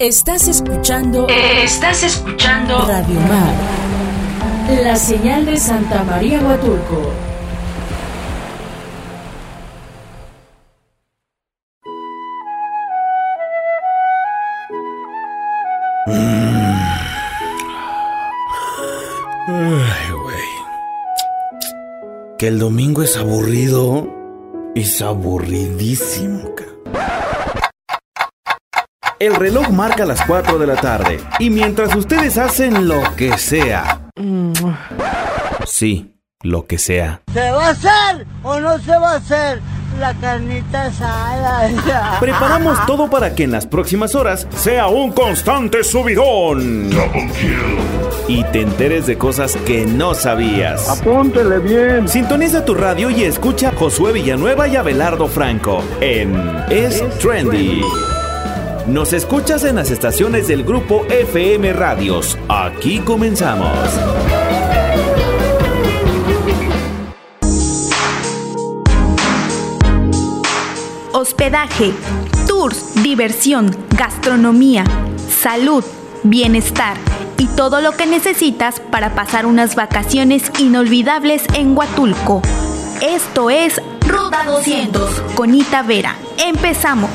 Estás escuchando. Estás escuchando. Radio Mar. La señal de Santa María Huatulco. Ay, güey. Que el domingo es aburrido. Es aburridísimo, ca. El reloj marca las 4 de la tarde. Y mientras ustedes hacen lo que sea. Sí, lo que sea. ¿Se va a hacer o no se va a hacer la carnita asada? Preparamos todo para que en las próximas horas sea un constante subidón. Y te enteres de cosas que no sabías. Apúntele bien. Sintoniza tu radio y escucha a Josué Villanueva y Abelardo Franco en Es Trendy. Nos escuchas en las estaciones del grupo FM Radios. Aquí comenzamos. hospedaje, tours, diversión, gastronomía, salud, bienestar y todo lo que necesitas para pasar unas vacaciones inolvidables en Huatulco. Esto es Ruta 200 con Ita Vera. Empezamos.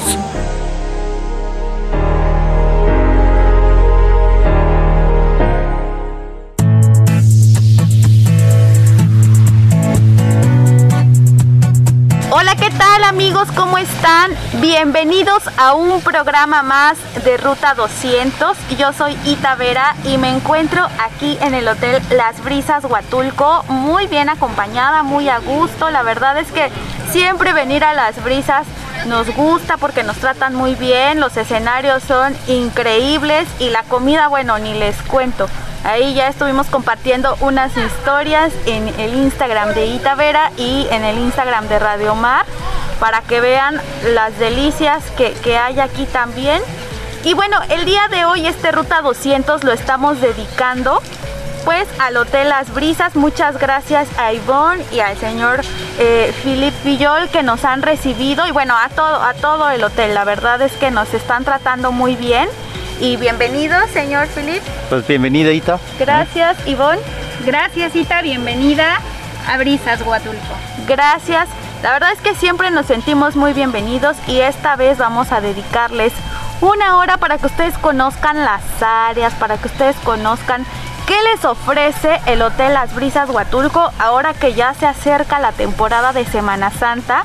Hola, ¿qué tal amigos? ¿Cómo están? Bienvenidos a un programa más de Ruta 200. Yo soy Ita Vera y me encuentro aquí en el Hotel Las Brisas Huatulco, muy bien acompañada, muy a gusto. La verdad es que siempre venir a Las Brisas nos gusta porque nos tratan muy bien, los escenarios son increíbles y la comida, bueno, ni les cuento. Ahí ya estuvimos compartiendo unas historias en el Instagram de Itavera y en el Instagram de Radio Mar para que vean las delicias que, que hay aquí también. Y bueno, el día de hoy este Ruta 200 lo estamos dedicando pues al Hotel Las Brisas. Muchas gracias a Ivonne y al señor eh, Philip Villol que nos han recibido y bueno, a todo, a todo el hotel. La verdad es que nos están tratando muy bien. Y bienvenido, señor Philip. Pues bienvenida, Ita. Gracias, Ivonne. Gracias, Ita. Bienvenida a Brisas Huatulco. Gracias. La verdad es que siempre nos sentimos muy bienvenidos y esta vez vamos a dedicarles una hora para que ustedes conozcan las áreas, para que ustedes conozcan qué les ofrece el Hotel Las Brisas Huatulco ahora que ya se acerca la temporada de Semana Santa.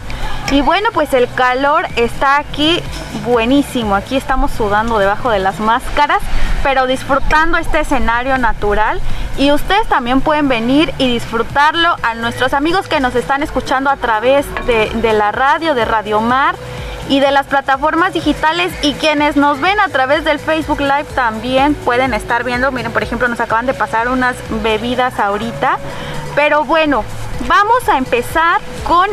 Y bueno, pues el calor está aquí buenísimo. Aquí estamos sudando debajo de las máscaras, pero disfrutando este escenario natural. Y ustedes también pueden venir y disfrutarlo a nuestros amigos que nos están escuchando a través de, la radio, de Radio Mar y de las plataformas digitales y quienes nos ven a través del Facebook Live también pueden estar viendo. Miren, por ejemplo, nos acaban de pasar unas bebidas ahorita. Pero bueno, vamos a empezar con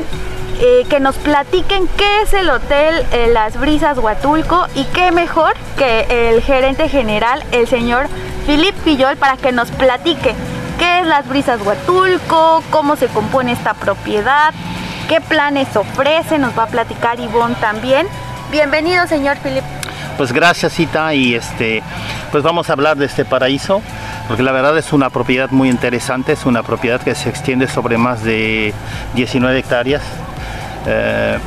eh, que nos platiquen qué es el Hotel eh, Las Brisas Huatulco y qué mejor que el gerente general, el señor Philip Pillol, para que nos platique qué es Las Brisas Huatulco, cómo se compone esta propiedad, qué planes ofrece, nos va a platicar Ivonne también. Bienvenido, señor Philip. Pues gracias, Ita, y este, pues vamos a hablar de este paraíso, porque la verdad es una propiedad muy interesante, es una propiedad que se extiende sobre más de 19 hectáreas, eh,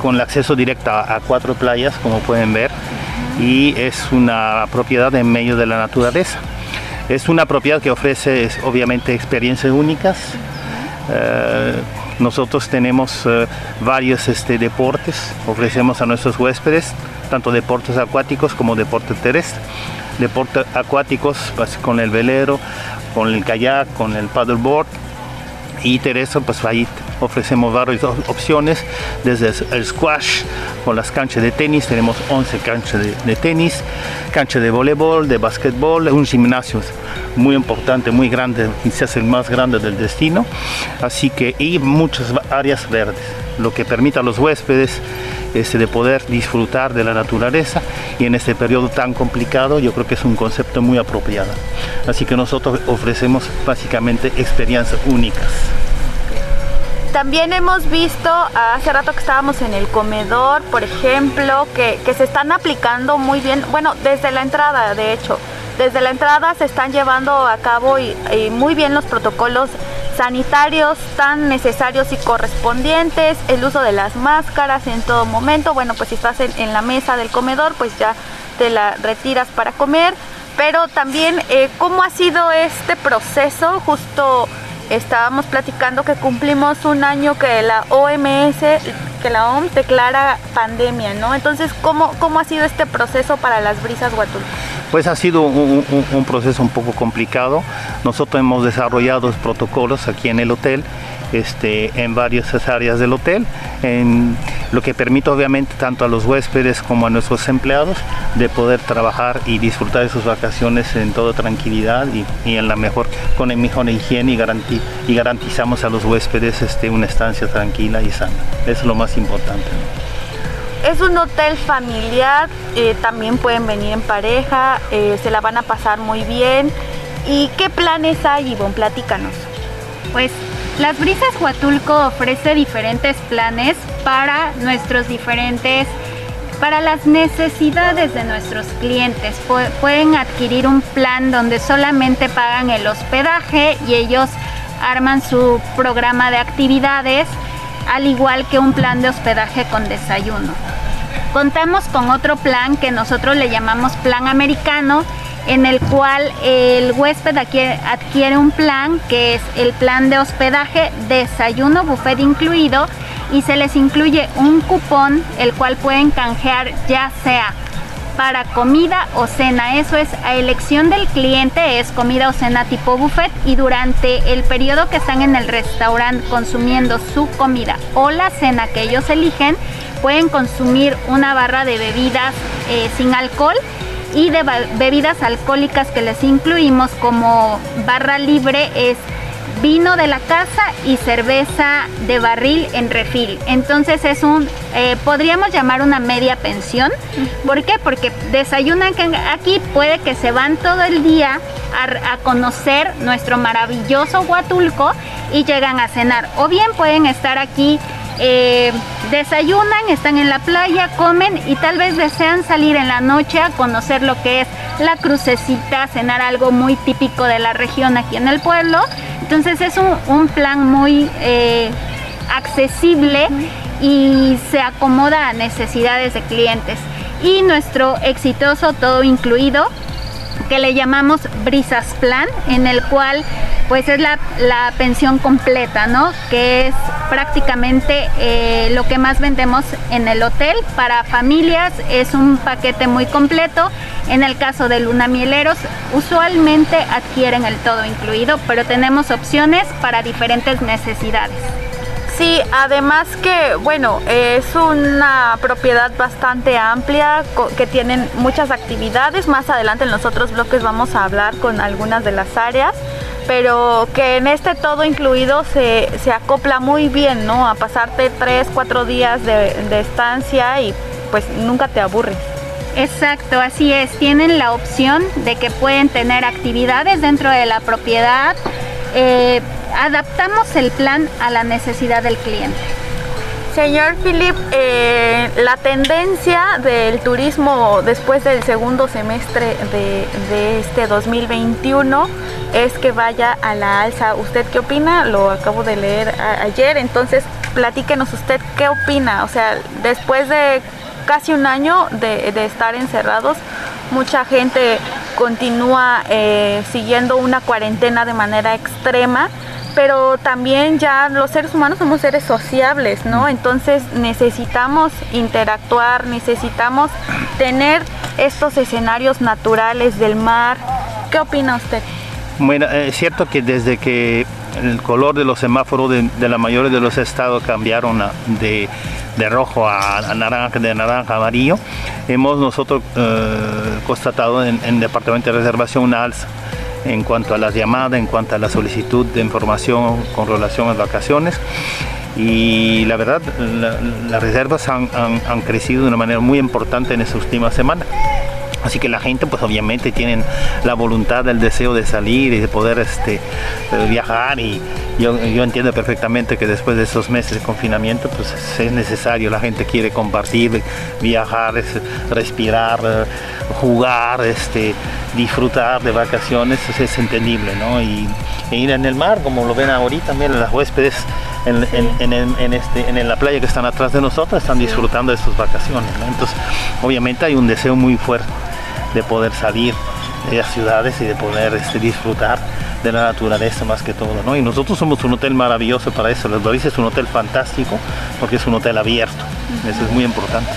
con el acceso directo a, cuatro playas, como pueden ver, y es una propiedad en medio de la naturaleza. Es una propiedad que ofrece obviamente experiencias únicas. Eh, nosotros tenemos eh, varios este, deportes, ofrecemos a nuestros huéspedes tanto deportes acuáticos como deportes terrestres. Deportes acuáticos pues, con el velero, con el kayak, con el paddleboard y terrestre pues ahí ofrecemos varias opciones desde el squash con las canchas de tenis tenemos 11 canchas de, tenis cancha de voleibol de basquetbol un gimnasio muy importante muy grande quizás el más grande del destino así que y muchas áreas verdes lo que permite a los huéspedes este, de poder disfrutar de la naturaleza y en este periodo tan complicado yo creo que es un concepto muy apropiado. Así que nosotros ofrecemos básicamente experiencias únicas. También hemos visto, hace rato que estábamos en el comedor, por ejemplo, que, que se están aplicando muy bien, bueno, desde la entrada, de hecho, desde la entrada se están llevando a cabo y, muy bien los protocolos sanitarios tan necesarios y correspondientes, el uso de las máscaras en todo momento, bueno, pues si estás en, la mesa del comedor, pues ya te la retiras para comer, pero también eh, cómo ha sido este proceso, justo estábamos platicando que cumplimos un año que la OMS, que la OMS declara pandemia, ¿no? Entonces, ¿cómo, cómo ha sido este proceso para las brisas Huatulco? Pues ha sido un, proceso un poco complicado. Nosotros hemos desarrollado protocolos aquí en el hotel, este, en varias áreas del hotel, en lo que permite obviamente tanto a los huéspedes como a nuestros empleados de poder trabajar y disfrutar de sus vacaciones en toda tranquilidad y, en la mejor, con el mejor higiene y, y garantizamos a los huéspedes este, una estancia tranquila y sana. Es lo más importante. Es un hotel familiar, eh, también pueden venir en pareja, eh, se la van a pasar muy bien. ¿Y qué planes hay, Ivonne? Platícanos. Pues Las Brisas Huatulco ofrece diferentes planes para nuestros diferentes, para las necesidades de nuestros clientes. pueden adquirir un plan donde solamente pagan el hospedaje y ellos arman su programa de actividades al igual que un plan de hospedaje con desayuno. Contamos con otro plan que nosotros le llamamos plan americano, en el cual el huésped adquiere, un plan que es el plan de hospedaje, desayuno, buffet incluido, y se les incluye un cupón el cual pueden canjear ya sea para comida o cena. Eso es a elección del cliente, es comida o cena tipo buffet y durante el periodo que están en el restaurante consumiendo su comida o la cena que ellos eligen, pueden consumir una barra de bebidas eh, sin alcohol y de bebidas alcohólicas que les incluimos como barra libre es vino de la casa y cerveza de barril en refil. Entonces es un, eh, podríamos llamar una media pensión. ¿Por qué? Porque desayunan aquí, puede que se van todo el día a, conocer nuestro maravilloso Huatulco y llegan a cenar. O bien pueden estar aquí eh, desayunan, están en la playa, comen y tal vez desean salir en la noche a conocer lo que es la crucecita, cenar algo muy típico de la región aquí en el pueblo. Entonces es un, plan muy eh, accesible y se acomoda a necesidades de clientes. Y nuestro exitoso todo incluido que le llamamos Brisas Plan, en el cual pues es la, pensión completa, ¿no? Que es prácticamente eh, lo que más vendemos en el hotel. Para familias es un paquete muy completo. En el caso de lunamieleros, usualmente adquieren el todo incluido, pero tenemos opciones para diferentes necesidades. Sí, además que, bueno, es una propiedad bastante amplia que tienen muchas actividades. Más adelante en los otros bloques vamos a hablar con algunas de las áreas, pero que en este todo incluido se, acopla muy bien, ¿no? A pasarte tres, cuatro días de, de estancia y pues nunca te aburres. Exacto, así es. Tienen la opción de que pueden tener actividades dentro de la propiedad. Eh, adaptamos el plan a la necesidad del cliente. Señor Philip, eh, la tendencia del turismo después del segundo semestre de, este 2021 es que vaya a la alza. ¿Usted qué opina? Lo acabo de leer ayer, entonces platíquenos usted qué opina. O sea, después de casi un año de, estar encerrados, mucha gente continúa eh, siguiendo una cuarentena de manera extrema pero también ya los seres humanos somos seres sociables, ¿no? Entonces necesitamos interactuar, necesitamos tener estos escenarios naturales del mar. ¿Qué opina usted? Bueno, es cierto que desde que el color de los semáforos de, la mayoría de los estados cambiaron de, rojo a, naranja, de naranja a amarillo, hemos nosotros eh, constatado en el Departamento de Reservación una alza en cuanto a las llamadas, en cuanto a la solicitud de información con relación a vacaciones. Y la verdad, las reservas han, crecido de una manera muy importante en esta última semana. Así que la gente pues obviamente tienen la voluntad, el deseo de salir y de poder este, viajar y yo, yo, entiendo perfectamente que después de esos meses de confinamiento pues es necesario, la gente quiere compartir, viajar, respirar, jugar, este, disfrutar de vacaciones, es entendible, ¿no? Y, e ir en el mar, como lo ven ahorita, miren, las huéspedes en, en, este, en, la playa que están atrás de nosotros están disfrutando de sus vacaciones. Entonces, obviamente hay un deseo muy fuerte de poder salir de las ciudades y de poder este, disfrutar de la naturaleza más que todo. ¿no? Y nosotros somos un hotel maravilloso para eso. Les Doris es un hotel fantástico porque es un hotel abierto. Eso es muy importante.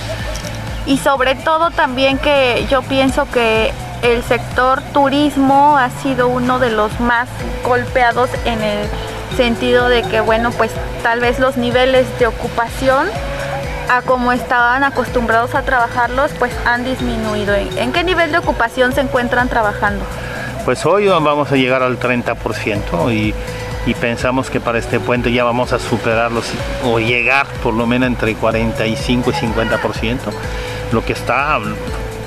Y sobre todo también que yo pienso que el sector turismo ha sido uno de los más golpeados en el sentido de que, bueno, pues tal vez los niveles de ocupación a como estaban acostumbrados a trabajarlos, pues han disminuido. ¿En qué nivel de ocupación se encuentran trabajando? Pues hoy vamos a llegar al 30% y, y pensamos que para este puente ya vamos a superarlos o llegar por lo menos entre 45 y 50%, lo que está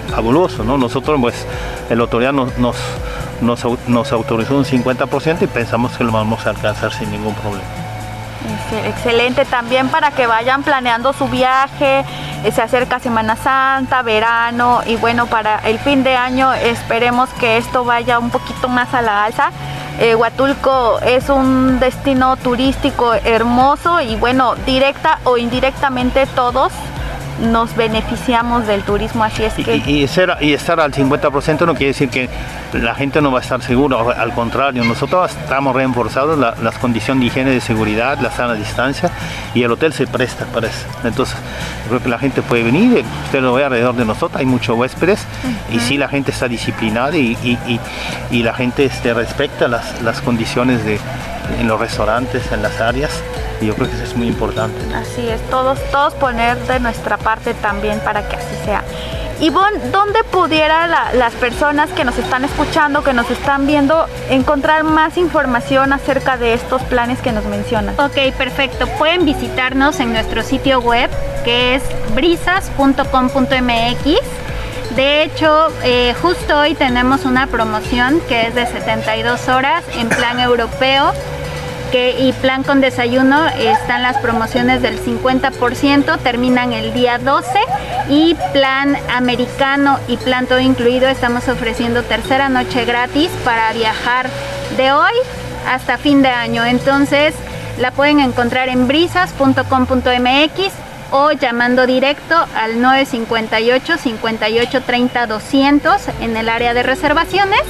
fabuloso, ¿no? Nosotros, pues, el autoridad nos, nos, nos, autorizó un 50% y pensamos que lo vamos a alcanzar sin ningún problema. Excelente también para que vayan planeando su viaje, eh, se acerca Semana Santa, verano y bueno, para el fin de año esperemos que esto vaya un poquito más a la alza. Eh, Huatulco es un destino turístico hermoso y bueno, directa o indirectamente todos nos beneficiamos del turismo, así es que... Y, ser, y estar al 50% no quiere decir que la gente no va a estar segura, al contrario, nosotros estamos reforzados las condiciones de higiene de seguridad, la sana distancia y el hotel se presta para eso. Entonces, creo que la gente puede venir, usted lo ve alrededor de nosotros, hay muchos huéspedes y sí la gente está disciplinada y, y, la gente este, respecta las, las condiciones de, en los restaurantes, en las áreas y yo creo que eso es muy importante. Así es, todos, todos poner de nuestra parte también para que así sea. Ivonne, ¿dónde pudiera las personas que nos están escuchando, que nos están viendo, encontrar más información acerca de estos planes que nos mencionan? Ok, perfecto. Pueden visitarnos en nuestro sitio web que es brisas.com.mx. De hecho, eh, justo hoy tenemos una promoción que es de 72 horas en plan europeo y plan con desayuno están las promociones del 50%, terminan el día 12 y plan americano y plan todo incluido estamos ofreciendo tercera noche gratis para viajar de hoy hasta fin de año. Entonces la pueden encontrar en brisas.com.mx o llamando directo al 958 58 30 200 en el área de reservaciones.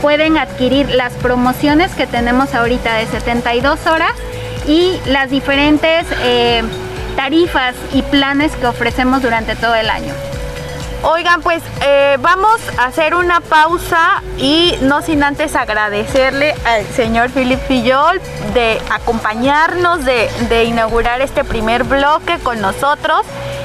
Pueden adquirir las promociones que tenemos ahorita de 72 horas y las diferentes eh, tarifas y planes que ofrecemos durante todo el año. Oigan, pues eh, vamos a hacer una pausa y no sin antes agradecerle al señor Philip Fillol de acompañarnos, de, de, inaugurar este primer bloque con nosotros.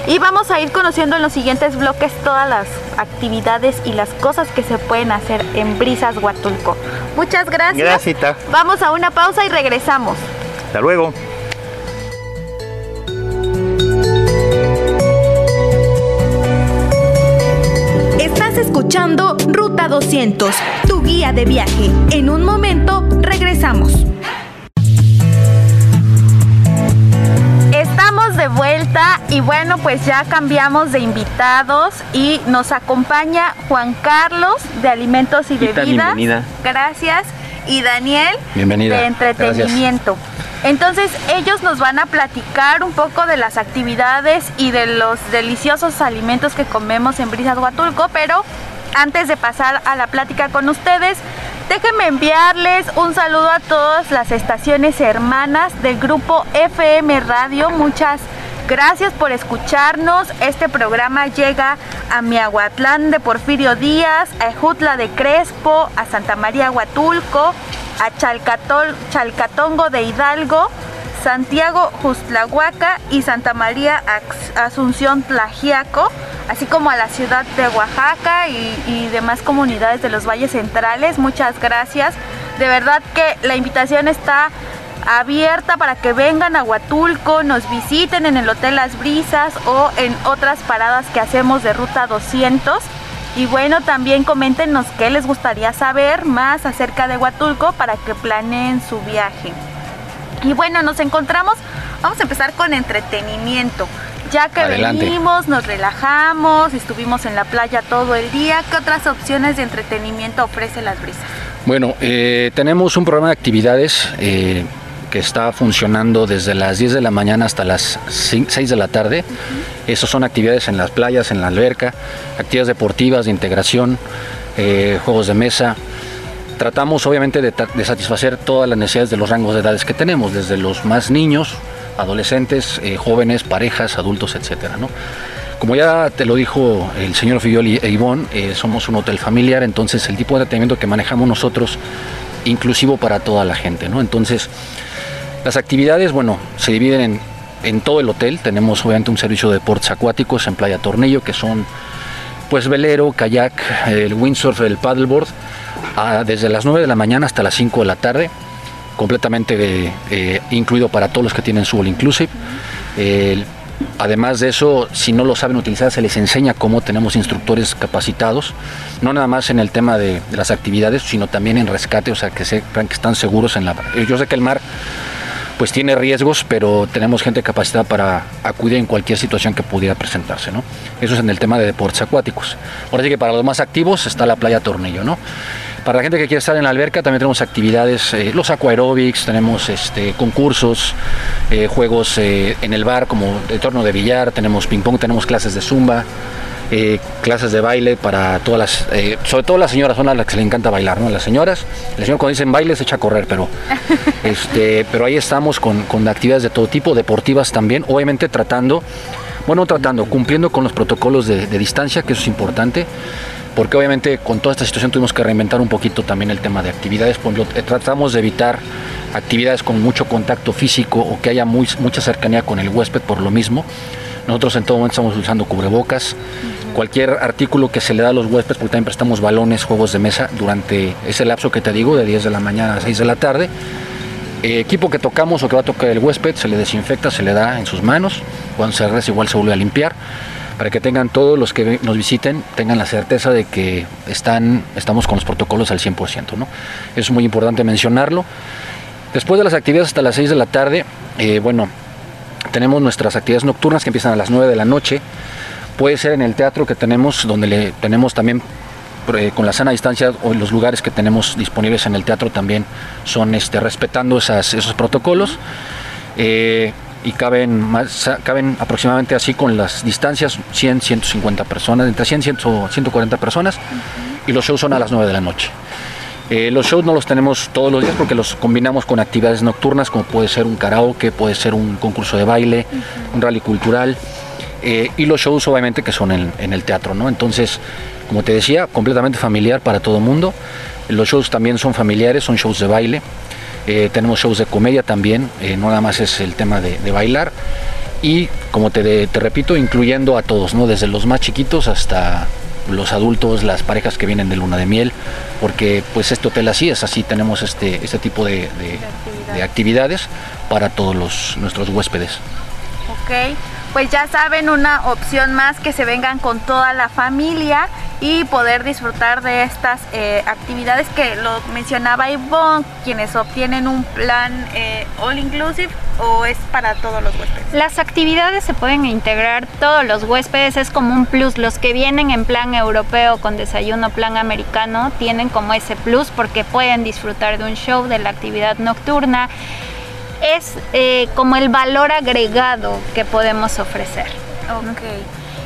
Y vamos a ir conociendo en los siguientes bloques todas las actividades y las cosas que se pueden hacer en Brisas Huatulco. Muchas gracias. Gracias. Vamos a una pausa y regresamos. Hasta luego. Escuchando Ruta 200, tu guía de viaje. En un momento regresamos. Estamos de vuelta y bueno, pues ya cambiamos de invitados y nos acompaña Juan Carlos de Alimentos y Bebidas. Bienvenida. Gracias. Y Daniel Bienvenida. de Entretenimiento. Entonces ellos nos van a platicar un poco de las actividades y de los deliciosos alimentos que comemos en Brisas Huatulco, pero antes de pasar a la plática con ustedes, déjenme enviarles un saludo a todas las estaciones hermanas del grupo FM Radio. Muchas gracias por escucharnos. Este programa llega a Miahuatlán de Porfirio Díaz, a Ejutla de Crespo, a Santa María Huatulco, a Chalcatol, Chalcatongo de Hidalgo, Santiago Justlahuaca y Santa María Asunción Tlajiaco, así como a la ciudad de Oaxaca y, y, demás comunidades de los valles centrales. Muchas gracias. De verdad que la invitación está abierta para que vengan a Huatulco, nos visiten en el Hotel Las Brisas o en otras paradas que hacemos de Ruta 200 Y bueno, también coméntenos qué les gustaría saber más acerca de Huatulco para que planeen su viaje. Y bueno, nos encontramos, vamos a empezar con entretenimiento. Ya que Adelante. venimos, nos relajamos, estuvimos en la playa todo el día, ¿qué otras opciones de entretenimiento ofrece Las Brisas? Bueno, eh, tenemos un programa de actividades eh, que está funcionando desde las 10 de la mañana hasta las 6 de la tarde. Esas son actividades en las playas, en la alberca, actividades deportivas de integración, eh, juegos de mesa. Tratamos obviamente de, satisfacer todas las necesidades de los rangos de edades que tenemos, desde los más niños, adolescentes, eh, jóvenes, parejas, adultos, etcétera, ¿no? Como ya te lo dijo el señor Fillol e Ivonne, eh, somos un hotel familiar, entonces el tipo de entretenimiento que manejamos nosotros, inclusivo para toda la gente. Entonces, las actividades, bueno, se dividen en, todo el hotel. Tenemos obviamente un servicio de deportes acuáticos en Playa Tornillo, que son pues velero, kayak, el windsurf, el paddleboard, desde las 9 de la mañana hasta las 5 de la tarde, completamente eh, incluido para todos los que tienen su all inclusive. Además de eso, si no lo saben utilizar, se les enseña cómo tenemos instructores capacitados, no nada más en el tema de, de las actividades, sino también en rescate, o sea, que sepan que están seguros en la... Yo sé que el mar pues tiene riesgos, pero tenemos gente capacitada para acudir en cualquier situación que pudiera presentarse, ¿no? Eso es en el tema de deportes acuáticos. Ahora sí que para los más activos está la playa Tornillo, ¿no? Para la gente que quiere estar en la alberca también tenemos actividades, eh, los aquaerobics, tenemos este, concursos, eh, juegos eh, en el bar como de torno de billar, tenemos ping pong, tenemos clases de zumba, eh, clases de baile para todas las, eh, sobre todo las señoras son a las que les encanta bailar, ¿no? Las señoras, el señor cuando dicen baile se echa a correr, pero, este, pero ahí estamos con, con actividades de todo tipo, deportivas también, obviamente tratando, bueno, tratando, cumpliendo con los protocolos de, de distancia, que eso es importante, porque obviamente con toda esta situación tuvimos que reinventar un poquito también el tema de actividades, por ejemplo, eh, tratamos de evitar actividades con mucho contacto físico o que haya muy- mucha cercanía con el huésped por lo mismo. Nosotros en todo momento estamos usando cubrebocas, cualquier artículo que se le da a los huéspedes, porque también prestamos balones, juegos de mesa durante ese lapso que te digo, de 10 de la mañana a 6 de la tarde. Eh, equipo que tocamos o que va a tocar el huésped se le desinfecta, se le da en sus manos. Cuando se regresa igual se vuelve a limpiar para que tengan todos los que nos visiten tengan la certeza de que están, estamos con los protocolos al 100%. ¿no? Es muy importante mencionarlo. Después de las actividades hasta las 6 de la tarde, eh, bueno, tenemos nuestras actividades nocturnas que empiezan a las 9 de la noche. Puede ser en el teatro que tenemos, donde le tenemos también eh, con la sana distancia o los lugares que tenemos disponibles en el teatro también son este, respetando esas- esos protocolos. Eh, y caben, más, caben aproximadamente así con las distancias 100, 150 personas, entre 100 y 100, 140 personas y los shows son a las 9 de la noche. Eh, los shows no los tenemos todos los días porque los combinamos con actividades nocturnas como puede ser un karaoke, puede ser un concurso de baile, un rally cultural eh, y los shows obviamente que son en, en el teatro, ¿no? Entonces, como te decía, completamente familiar para todo el mundo. Los shows también son familiares, son shows de baile. Eh, tenemos shows de comedia también, no nada más es el tema de, de bailar. Y como te, te repito, incluyendo a todos, ¿no? Desde los más chiquitos hasta los adultos, las parejas que vienen de luna de miel, porque pues este hotel así es, así tenemos este, este tipo de, de- de actividades para todos los, nuestros huéspedes. Pues ya saben, una opción más que se vengan con toda la familia y poder disfrutar de estas eh, actividades que lo mencionaba Ivonne, quienes obtienen un plan eh, all inclusive o es para todos los huéspedes. Las actividades se pueden integrar todos los huéspedes, es como un plus. Los que vienen en plan europeo con desayuno, plan americano, tienen como ese plus porque pueden disfrutar de un show, de la actividad nocturna. Es eh, como el valor agregado que podemos ofrecer. Ok.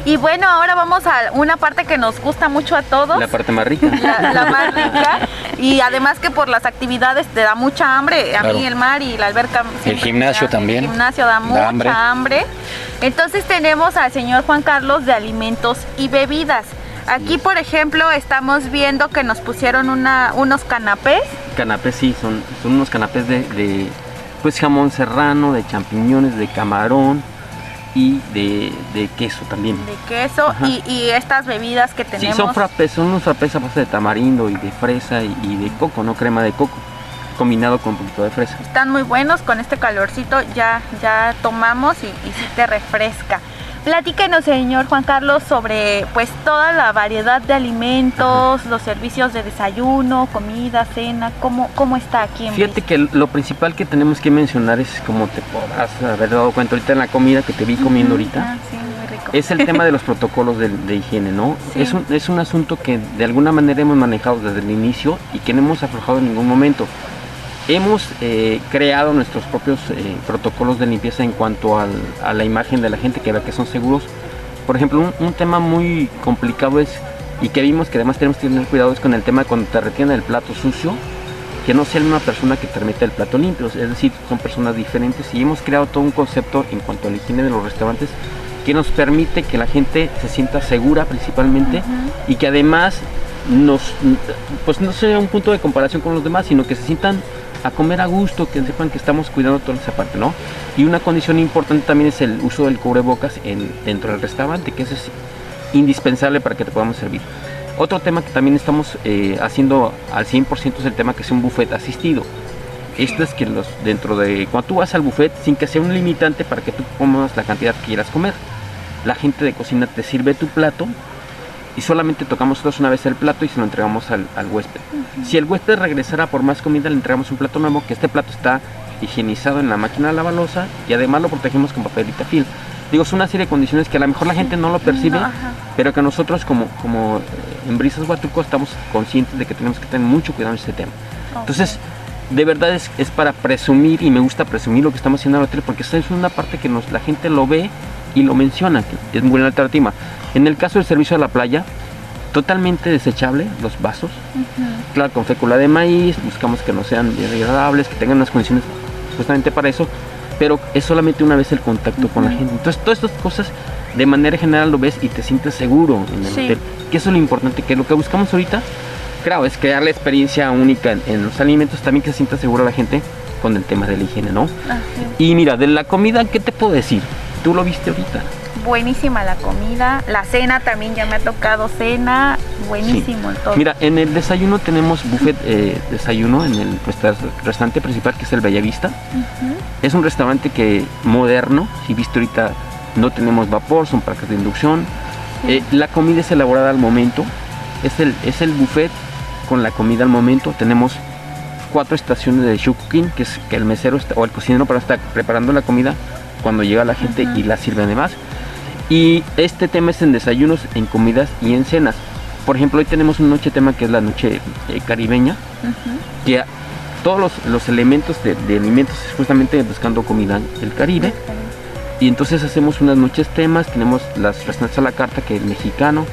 Y bueno, ahora vamos a una parte que nos gusta mucho a todos. La parte más rica. la, la más rica y además que por las actividades te da mucha hambre a Claro. mí el mar y la alberca siempre gimnasio da- también. el gimnasio da mucha hambre. hambre. entonces tenemos al señor Juan Carlos de alimentos y bebidas aquí por ejemplo estamos viendo que nos pusieron una, unos canapés Canapés, sí, son, son unos canapés de, de, pues jamón serrano, de champiñones, de camarón y de, de queso también. de queso y, y estas bebidas que Sí, tenemos son frappés, son unos frappés a base de tamarindo y de fresa y, y de coco, no crema de coco, combinado con un poquito de fresa. están muy buenos con este calorcito ya ya tomamos y, y sí te refresca Platíquenos, señor Juan Carlos, sobre pues toda la variedad de alimentos, los servicios de desayuno, comida, cena, cómo, cómo está aquí en Fíjate que lo principal que tenemos que mencionar es, como te podrás haber dado cuenta ahorita en la comida que te vi comiendo ahorita, Ah, sí, muy rico. es el tema de los protocolos de, de higiene, ¿no? Sí. Es, un, es un asunto que de alguna manera hemos manejado desde el inicio y que no hemos aflojado en ningún momento. Hemos eh, creado nuestros propios eh, protocolos de limpieza en cuanto al- a la imagen de la gente que vea que son seguros. Por ejemplo, un, un tema muy complicado es, y que vimos que además tenemos que tener cuidado, es con el tema de cuando te retienen el plato sucio, que no sea una persona que te remite el plato limpio, es decir, son personas diferentes y hemos creado todo un concepto en cuanto a la higiene de los restaurantes que nos permite que la gente se sienta segura principalmente y que además nos pues no sea un punto de comparación con los demás, sino que se sientan a comer a gusto, que sepan que estamos cuidando toda esa parte, ¿no? Y una condición importante también es el uso del cubrebocas en, dentro del restaurante, que eso es indispensable para que te podamos servir. Otro tema que también estamos eh, haciendo al 100% es el tema que sea un buffet asistido. Esto es que los dentro de cuando tú vas al buffet sin que sea un limitante para que tú comas la cantidad que quieras comer. La gente de cocina te sirve tu plato y solamente tocamos nosotros una vez el plato y se lo entregamos al, al huésped. Si el huésped regresara por más comida, le entregamos un plato nuevo, que este plato está higienizado en la máquina lavalosa y además lo protegemos con papel y tafil. Digo, es una serie de condiciones que a lo mejor la gente no lo percibe, No, pero que nosotros como, como eh, en Brisas Huatuco estamos conscientes de que tenemos que tener mucho cuidado en este tema. Entonces, de verdad es, es para presumir y me gusta presumir lo que estamos haciendo en el hotel porque esta es una parte que nos, la gente lo ve y lo menciona, que es muy buena alternativa. En el caso del servicio a la playa, totalmente desechable los vasos, claro, con fécula de maíz, buscamos que no sean degradables, que tengan unas condiciones justamente para eso, pero es solamente una vez el contacto con la gente. Entonces, todas estas cosas de manera general lo ves y te sientes seguro en el Sí. hotel, que eso es lo importante, que lo que buscamos ahorita, claro, es crear la experiencia única en, en los alimentos, también que se sienta segura la gente con el tema de la higiene, ¿no? Y mira, de la comida, ¿qué te puedo decir? Tú lo viste ahorita. Buenísima la comida, la cena también ya me ha tocado cena, buenísimo el todo. Mira, en el desayuno tenemos buffet eh, desayuno en el restaurante principal que es el Bellavista. Ujú. Es un restaurante que moderno, si viste ahorita no tenemos vapor, son placas de inducción. Eh, la comida es elaborada al momento, es el, es el buffet con la comida al momento. Tenemos cuatro estaciones de show cooking, que es que el mesero está- o el cocinero para estar preparando la comida cuando llega la gente y la sirve además. Y este tema es en desayunos, en comidas y en cenas. Por ejemplo, hoy tenemos una noche tema que es la noche eh, caribeña, que a- todos los, los elementos de, de alimentos es justamente buscando comida del Caribe. Y entonces hacemos unas noches temas, tenemos las restaurantes a la carta, que es mexicano,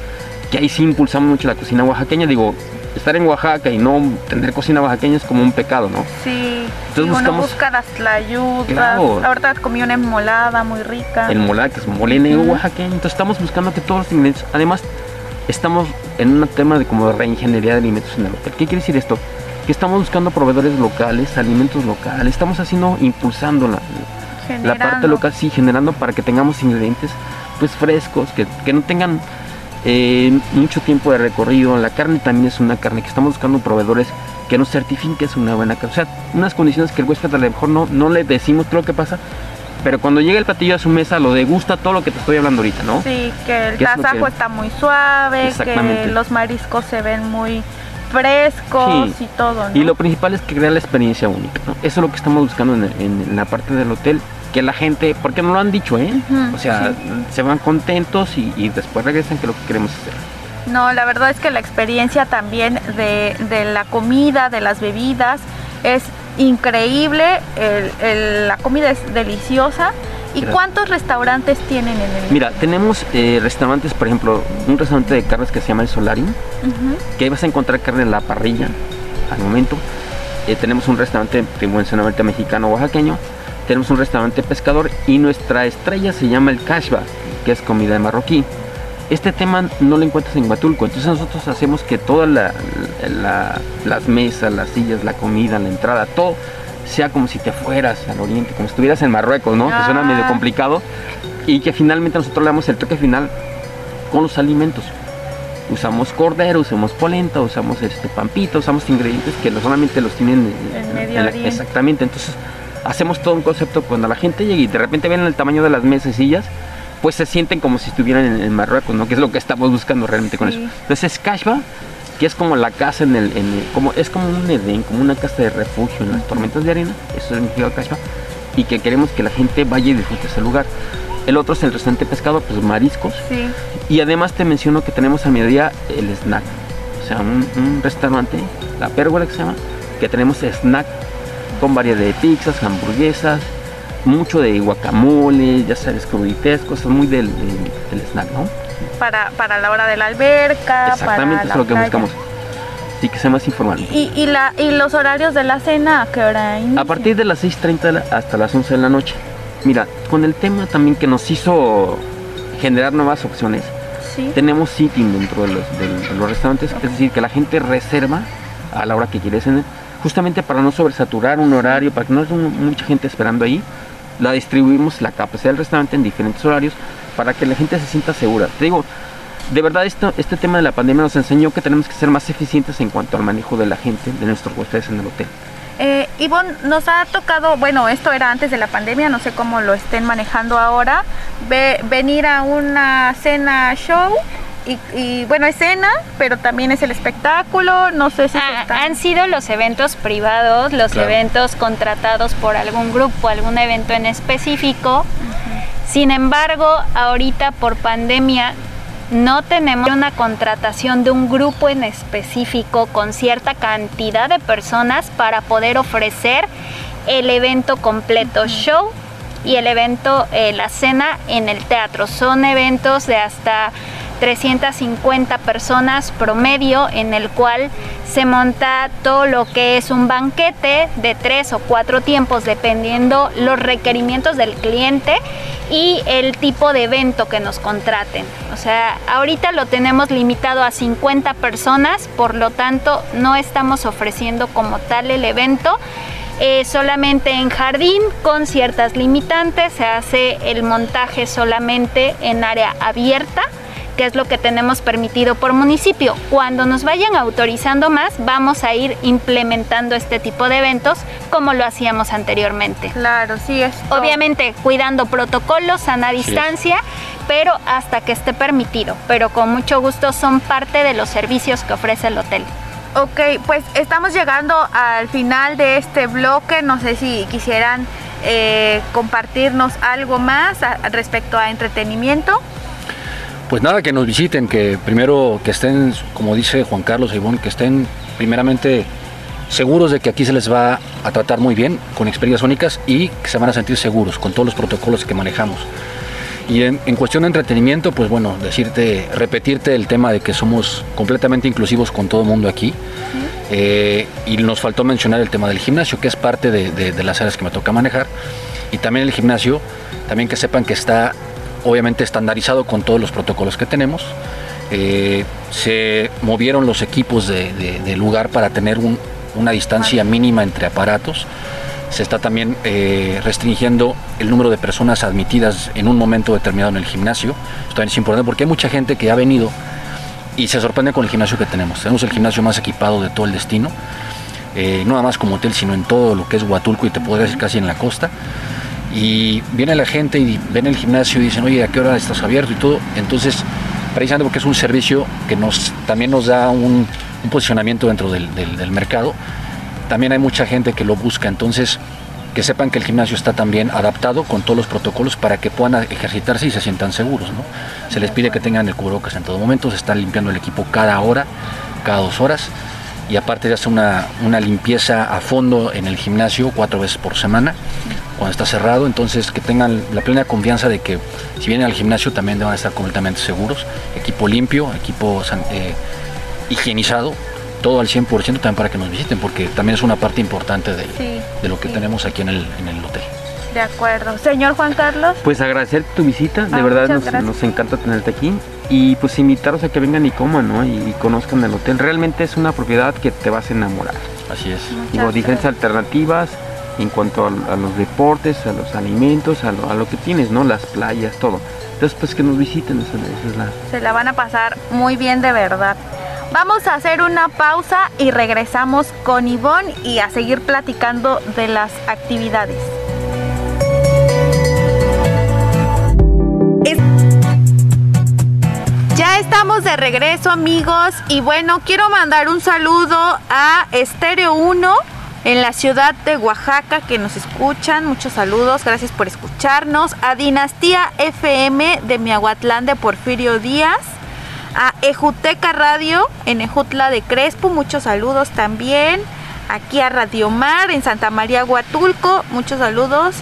que ahí sí impulsamos mucho la cocina oaxaqueña. Digo, estar en Oaxaca y no tener cocina oaxaqueña es como un pecado, ¿no? Sí, Entonces y uno buscamos- busca las tlayudas. Claro. Ahorita comí una emolada muy rica. el molada, que es mole negro oaxaqueño. Entonces estamos buscando que todos los alimentos, además estamos en un tema de como de reingeniería de alimentos en el hotel. ¿Qué quiere decir esto? Que estamos buscando proveedores locales, alimentos locales, estamos haciendo, impulsando la, la parte local, sí, generando para que tengamos ingredientes pues frescos, que, que no tengan eh, mucho tiempo de recorrido. La carne también es una carne que estamos buscando proveedores que nos certifiquen que es una buena carne. O sea, unas condiciones que el huésped a lo mejor no, no le decimos todo lo que pasa, pero cuando llega el platillo a su mesa lo degusta todo lo que te estoy hablando ahorita, ¿no? Sí, que el ¿Qué es lo tasajo que- está muy suave, que los mariscos se ven muy frescos Sí. y todo, ¿no? Y lo principal es que crea la experiencia única. ¿no? Eso es lo que estamos buscando en, en- en la parte del hotel. Que la gente, porque no lo han dicho, ¿eh? O sea, se van contentos y, y después regresan, que lo que queremos hacer. No, la verdad es que la experiencia también de, de la comida, de las bebidas, es increíble. El- el- la comida es deliciosa. ¿Y Gracias. cuántos restaurantes tienen en el Mira, tenemos eh, restaurantes, por ejemplo, un restaurante de carnes que se llama El Solarium, que ahí vas a encontrar carne en la parrilla al momento. Eh, tenemos un restaurante, te mencionaba ahorita, mexicano oaxaqueño. Tenemos un restaurante pescador y nuestra estrella se llama el Kashba, que es comida de marroquí. Este tema no lo encuentras en Huatulco, entonces nosotros hacemos que todas la- la- las mesas, las sillas, la comida, la entrada, todo sea como si te fueras al oriente, como si estuvieras en Marruecos, ¿no? Que suena medio Ah. complicado y que finalmente nosotros le damos el toque final con los alimentos. Usamos cordero, usamos polenta, usamos este pampita, usamos ingredientes que solamente los tienen En Medio la- Oriente. exactamente. Entonces hacemos todo un concepto cuando la gente llega y de repente ven el tamaño de las mesas y sillas pues se sienten como si estuvieran en, Marruecos, ¿no? Que es lo que estamos buscando realmente con eso. Entonces Kashba, que es como la casa en el, como es como un Edén, como una casa de refugio en las tormentas de arena, eso significa Kashba, y que queremos que la gente vaya y disfrute ese lugar. El otro es el restaurante pescado, pues mariscos. Sí. Y además te menciono que tenemos a mediodía el snack. O sea, un, restaurante, la pérgola que se llama, que tenemos snack con variedad de pizzas, hamburguesas, mucho de guacamole, ya sabes, crudités, cosas muy del, snack, ¿no? Para, para, la hora de la alberca. Exactamente, eso es lo que buscamos. Sí, que sea más informal. ¿Y, y, la, ¿Y los horarios de la cena a qué hora A partir de las 6.30 hasta las 11 de la noche. Mira, con el tema también que nos hizo generar nuevas opciones, tenemos sitting dentro de los, restaurantes, es decir, que la gente reserva a la hora que quiere cenar, justamente para no sobresaturar un horario, para que no haya mucha gente esperando ahí, la distribuimos la capacidad del restaurante en diferentes horarios para que la gente se sienta segura. Te digo, de verdad esto, este tema de la pandemia nos enseñó que tenemos que ser más eficientes en cuanto al manejo de la gente, de nuestros huéspedes en el hotel. Eh, Ivonne, nos ha tocado, bueno, esto era antes de la pandemia, no sé cómo lo estén manejando ahora, venir a una cena show y, bueno, es cena, pero también es el espectáculo, no sé si... Ah, han sido los eventos privados, los eventos contratados por algún grupo, algún evento en específico. Sin embargo, ahorita por pandemia no tenemos una contratación de un grupo en específico con cierta cantidad de personas para poder ofrecer el evento completo, show y el evento, eh, la cena en el teatro. Son eventos de hasta 350 personas promedio en el cual se monta todo lo que es un banquete de tres o cuatro tiempos dependiendo los requerimientos del cliente y el tipo de evento que nos contraten. O sea, ahorita lo tenemos limitado a 50 personas, por lo tanto no estamos ofreciendo como tal el evento. Eh, solamente en jardín con ciertas limitantes, se hace el montaje solamente en área abierta que es lo que tenemos permitido por municipio. Cuando nos vayan autorizando más, vamos a ir implementando este tipo de eventos como lo hacíamos anteriormente. Claro, sí es. Obviamente cuidando protocolos, sana distancia, pero hasta que esté permitido. Pero con mucho gusto son parte de los servicios que ofrece el hotel. Ok, pues estamos llegando al final de este bloque. No sé si quisieran eh, compartirnos algo más respecto a entretenimiento. Pues nada, que nos visiten, que primero que estén, como dice Juan Carlos Ivón, que estén primeramente seguros de que aquí se les va a tratar muy bien, con experiencias únicas y que se van a sentir seguros con todos los protocolos que manejamos. Y en, cuestión de entretenimiento, pues bueno, decirte, repetirte el tema de que somos completamente inclusivos con todo el mundo aquí. Eh, y nos faltó mencionar el tema del gimnasio, que es parte de, de las áreas que me toca manejar. Y también el gimnasio, también que sepan que está obviamente estandarizado con todos los protocolos que tenemos. Eh, se movieron los equipos de, lugar para tener una distancia mínima entre aparatos. Se está también eh, restringiendo el número de personas admitidas en un momento determinado en el gimnasio. Esto también es importante porque hay mucha gente que ha venido y se sorprende con el gimnasio que tenemos. Tenemos el gimnasio más equipado de todo el destino, eh, no nada más como hotel, sino en todo lo que es Huatulco y te podría decir casi en la costa y viene la gente y ven el gimnasio y dicen, oye, ¿a qué hora estás abierto y todo? Entonces, precisamente porque es un servicio que nos, también nos da un, posicionamiento dentro del, mercado, también hay mucha gente que lo busca, entonces que sepan que el gimnasio está también adaptado con todos los protocolos para que puedan ejercitarse y se sientan seguros. ¿no? Se les pide que tengan el cubrebocas en todo momento, se está limpiando el equipo cada hora, cada dos horas y aparte de hacer una, una limpieza a fondo en el gimnasio cuatro veces por semana cuando está cerrado, entonces que tengan la plena confianza de que si vienen al gimnasio también van a estar completamente seguros, equipo limpio, equipo eh, higienizado, todo al 100% también para que nos visiten, porque también es una parte importante de, lo que tenemos aquí en el, hotel. De acuerdo. Señor Juan Carlos. Pues agradecer tu visita, de ah, verdad nos, encanta tenerte aquí y pues invitarlos a que vengan y coman ¿no? y, conozcan el hotel. Realmente es una propiedad que te vas a enamorar. Así es. Digo, diferentes alternativas, en cuanto a, los deportes, a los alimentos, a lo, que tienes, ¿no? Las playas, todo. Entonces, pues que nos visiten, Se la van a pasar muy bien de verdad. Vamos a hacer una pausa y regresamos con Ivonne y a seguir platicando de las actividades. estamos de regreso amigos y bueno, quiero mandar un saludo a Estéreo 1 en la ciudad de Oaxaca que nos escuchan. Muchos saludos, gracias por escucharnos. A Dinastía FM de Miahuatlán de Porfirio Díaz. A Ejuteca Radio en Ejutla de Crespo, muchos saludos también. Aquí a Radio Mar en Santa María Huatulco, muchos saludos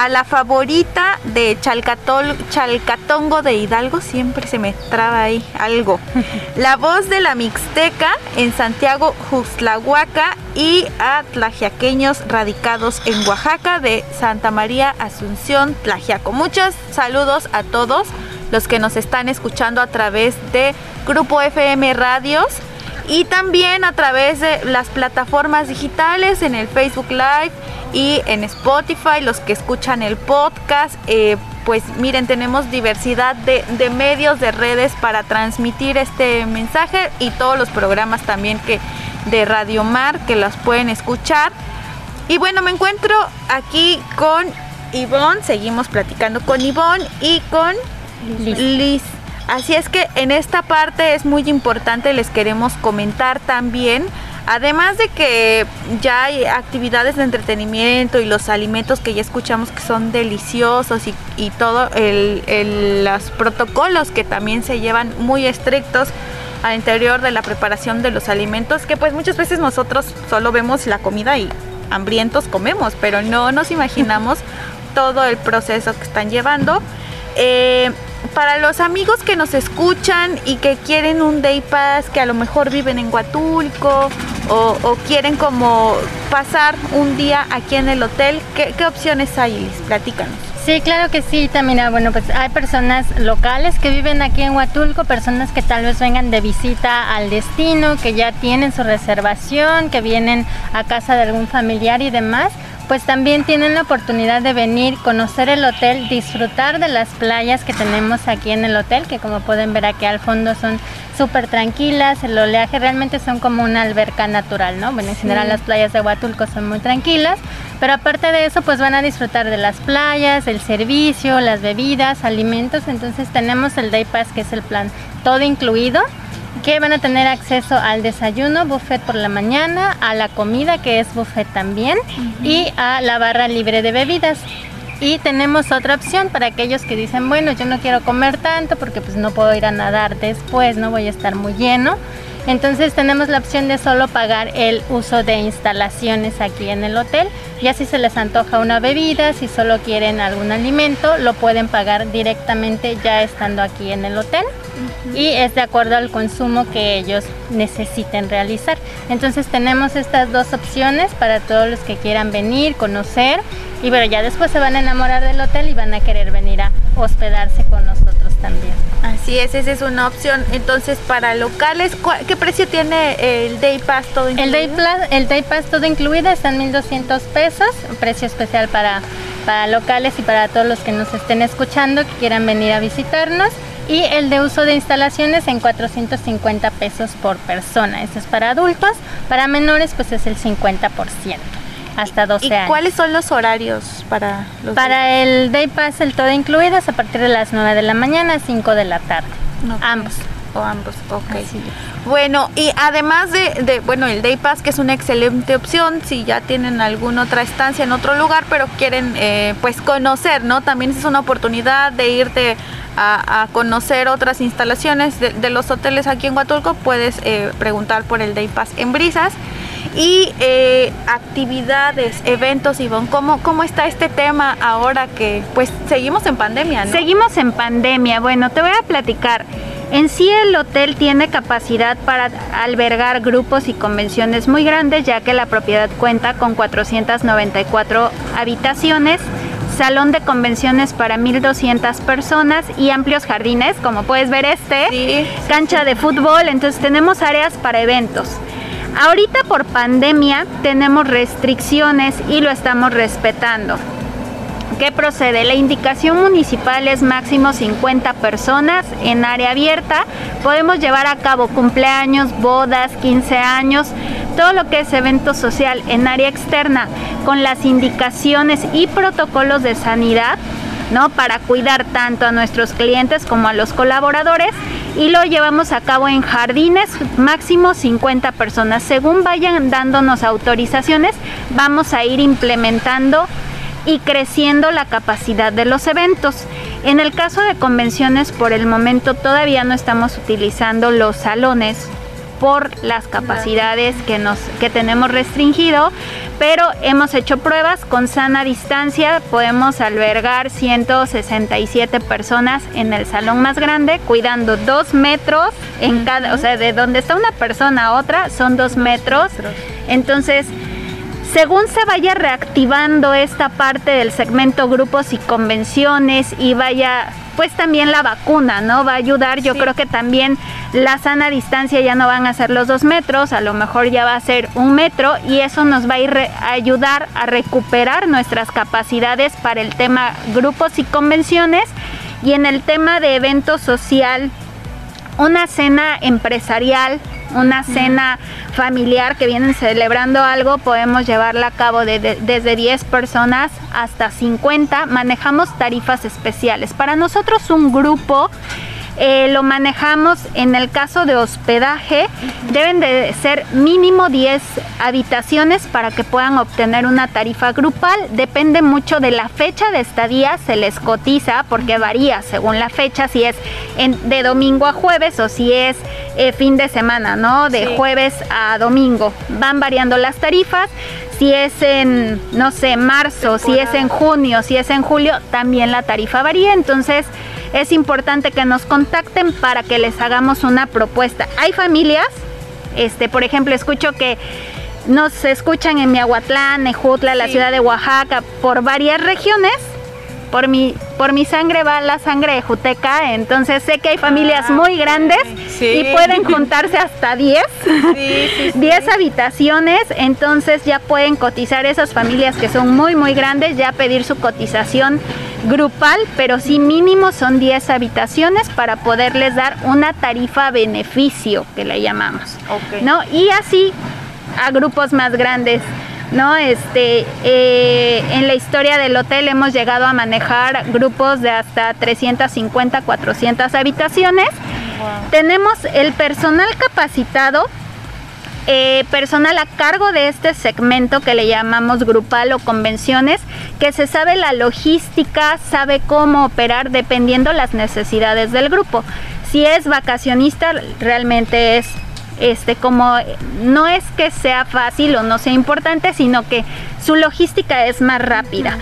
a la favorita de Chalcatol, Chalcatongo de Hidalgo, siempre se me traba ahí algo. La voz de la Mixteca en Santiago Juxlahuaca y a tlajiaqueños radicados en Oaxaca de Santa María Asunción, Tlajiaco. Muchos saludos a todos los que nos están escuchando a través de Grupo FM Radios y también a través de las plataformas digitales en el Facebook Live y en Spotify, los que escuchan el podcast, eh, pues miren, tenemos diversidad de, de, medios, de redes para transmitir este mensaje y todos los programas también que de Radio Mar que las pueden escuchar. Y bueno, me encuentro aquí con Ivonne, seguimos platicando con Ivonne y con Liz. Liz. Así es que en esta parte es muy importante, les queremos comentar también Además de que ya hay actividades de entretenimiento y los alimentos que ya escuchamos que son deliciosos y, y todo, el, los protocolos que también se llevan muy estrictos al interior de la preparación de los alimentos, que pues muchas veces nosotros solo vemos la comida y hambrientos comemos, pero no nos imaginamos todo el proceso que están llevando. Eh, para los amigos que nos escuchan y que quieren un day pass, que a lo mejor viven en Huatulco o, quieren como pasar un día aquí en el hotel, ¿qué, opciones hay, Liz? Platícanos. Sí, claro que sí, también. Bueno, pues hay personas locales que viven aquí en Huatulco, personas que tal vez vengan de visita al destino, que ya tienen su reservación, que vienen a casa de algún familiar y demás pues también tienen la oportunidad de venir, conocer el hotel, disfrutar de las playas que tenemos aquí en el hotel, que como pueden ver aquí al fondo son súper tranquilas, el oleaje realmente son como una alberca natural, ¿no? Bueno, en general las playas de Huatulco son muy tranquilas, pero aparte de eso pues van a disfrutar de las playas, el servicio, las bebidas, alimentos, entonces tenemos el Day Pass que es el plan todo incluido que van a tener acceso al desayuno, buffet por la mañana, a la comida que es buffet también y a la barra libre de bebidas. Y tenemos otra opción para aquellos que dicen, bueno, yo no quiero comer tanto porque pues no puedo ir a nadar después, no voy a estar muy lleno. Entonces tenemos la opción de solo pagar el uso de instalaciones aquí en el hotel. Ya si se les antoja una bebida, si solo quieren algún alimento, lo pueden pagar directamente ya estando aquí en el hotel y es de acuerdo al consumo que ellos necesiten realizar. Entonces tenemos estas dos opciones para todos los que quieran venir, conocer y bueno, ya después se van a enamorar del hotel y van a querer venir a hospedarse con nosotros también. Así es, esa es una opción. Entonces, para locales, ¿qué precio tiene el Day Pass todo incluido? El Day, el Day Pass todo incluido está en 1.200 pesos, un precio especial para, para locales y para todos los que nos estén escuchando que quieran venir a visitarnos y el de uso de instalaciones en 450 pesos por persona. Eso es para adultos, para menores pues es el 50% hasta 12 ¿Y años. cuáles son los horarios para los Para el Day Pass, el todo incluido, es a partir de las 9 de la mañana a 5 de la tarde. Ambos. O ambos, ok. Bueno, y además de, bueno, el Day Pass, que es una excelente opción, si ya tienen alguna otra estancia en otro lugar, pero quieren eh, pues conocer, ¿no? También es una oportunidad de irte a, conocer otras instalaciones de, los hoteles aquí en Huatulco, puedes eh, preguntar por el Day Pass en Brisas. Y eh, actividades, eventos, Ivonne, ¿cómo, ¿cómo está este tema ahora que pues seguimos en pandemia? ¿no? Seguimos en pandemia. Bueno, te voy a platicar. En sí el hotel tiene capacidad para albergar grupos y convenciones muy grandes, ya que la propiedad cuenta con 494 habitaciones salón de convenciones para 1200 personas y amplios jardines, como puedes ver este, cancha de fútbol, entonces tenemos áreas para eventos. Ahorita por pandemia tenemos restricciones y lo estamos respetando. ¿Qué procede? La indicación municipal es máximo 50 personas en área abierta. Podemos llevar a cabo cumpleaños, bodas, 15 años, todo lo que es evento social en área externa con las indicaciones y protocolos de sanidad, ¿no? Para cuidar tanto a nuestros clientes como a los colaboradores y lo llevamos a cabo en jardines, máximo 50 personas. Según vayan dándonos autorizaciones, vamos a ir implementando y creciendo la capacidad de los eventos. En el caso de convenciones, por el momento todavía no estamos utilizando los salones por las capacidades que nos que tenemos restringido, pero hemos hecho pruebas. Con sana distancia, podemos albergar 167 personas en el salón más grande, cuidando dos metros en cada, o sea, de donde está una persona a otra son dos metros. Entonces, según se vaya reactivando esta parte del segmento grupos y convenciones y vaya, pues también la vacuna, ¿no? Va a ayudar, yo creo que también la sana distancia ya no van a ser los dos metros, a lo mejor ya va a ser un metro y eso nos va a, ir a ayudar a recuperar nuestras capacidades para el tema grupos y convenciones. Y en el tema de evento social, una cena empresarial una cena familiar que vienen celebrando algo, podemos llevarla a cabo desde 10 personas hasta 50. Manejamos tarifas especiales. Para nosotros un grupo eh, lo manejamos en el caso de hospedaje, deben de ser mínimo 10 habitaciones para que puedan obtener una tarifa grupal. Depende mucho de la fecha de estadía, se les cotiza porque varía según la fecha, si es de domingo a jueves o si es eh, fin de semana, ¿no? De jueves a domingo. Van variando las tarifas si es en, no sé, marzo, si es en junio, si es en julio, también la tarifa varía. Entonces, es importante que nos contacten para que les hagamos una propuesta. Hay familias, este, por ejemplo, escucho que nos escuchan en Miahuatlán, Ejutla, la ciudad de Oaxaca, por varias regiones por mi, por mi sangre va la sangre de Juteca, entonces sé que hay familias ah, muy grandes y pueden juntarse hasta 10, 10 habitaciones, entonces ya pueden cotizar esas familias que son muy, muy grandes, ya pedir su cotización grupal, pero sí mínimo son 10 habitaciones para poderles dar una tarifa beneficio que le llamamos, ¿no? Y así a grupos más grandes. ¿No? Este, eh, en la historia del hotel hemos llegado a manejar grupos de hasta 350, 400 habitaciones. Tenemos el personal capacitado, eh, personal a cargo de este segmento que le llamamos grupal o convenciones, que se sabe la logística, sabe cómo operar dependiendo las necesidades del grupo. Si es vacacionista, realmente es este como no es que sea fácil o no sea importante, sino que su logística es más rápida.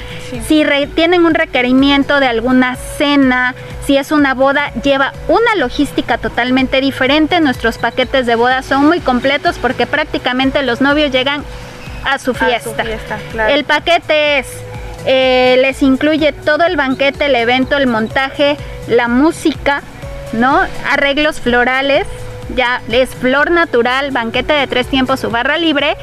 Si tienen un requerimiento de alguna cena, si es una boda, lleva una logística totalmente diferente. Nuestros paquetes de boda son muy completos porque prácticamente los novios llegan a su fiesta. El paquete es eh, les incluye todo el banquete, el evento, el montaje, la música, ¿no? Arreglos florales, ya es flor natural, banquete de tres tiempos, su barra libre.